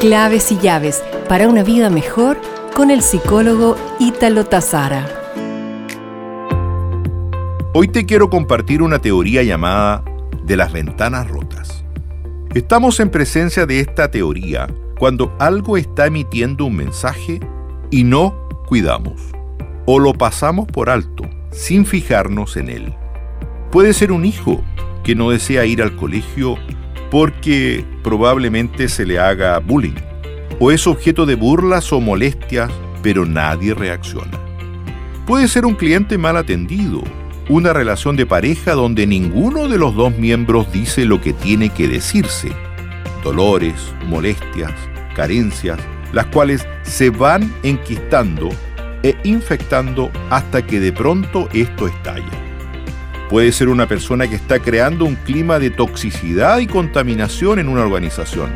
Claves y llaves para una vida mejor con el psicólogo Ítalo Tazara. Hoy te quiero compartir una teoría llamada de las ventanas rotas. Estamos en presencia de esta teoría cuando algo está emitiendo un mensaje y no cuidamos o lo pasamos por alto sin fijarnos en él. Puede ser un hijo que no desea ir al colegio porque probablemente se le haga bullying, o es objeto de burlas o molestias, pero nadie reacciona. Puede ser un cliente mal atendido, una relación de pareja donde ninguno de los dos miembros dice lo que tiene que decirse, dolores, molestias, carencias, las cuales se van enquistando e infectando hasta que de pronto esto estalla. Puede ser una persona que está creando un clima de toxicidad y contaminación en una organización,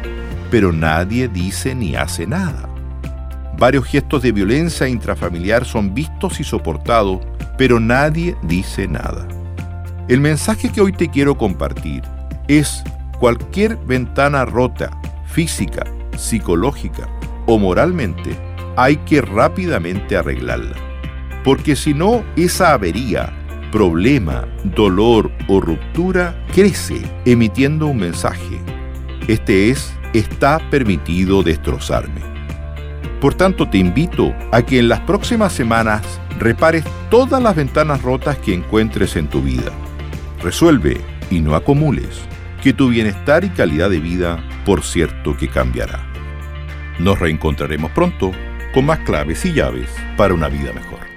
pero nadie dice ni hace nada. Varios gestos de violencia intrafamiliar son vistos y soportados, pero nadie dice nada. El mensaje que hoy te quiero compartir es cualquier ventana rota, física, psicológica o moralmente, hay que rápidamente arreglarla. Porque si no, esa avería problema, dolor o ruptura crece emitiendo un mensaje. Este es, está permitido destrozarme. Por tanto, te invito a que en las próximas semanas repares todas las ventanas rotas que encuentres en tu vida. Resuelve y no acumules, que tu bienestar y calidad de vida, por cierto, que cambiará. Nos reencontraremos pronto con más claves y llaves para una vida mejor.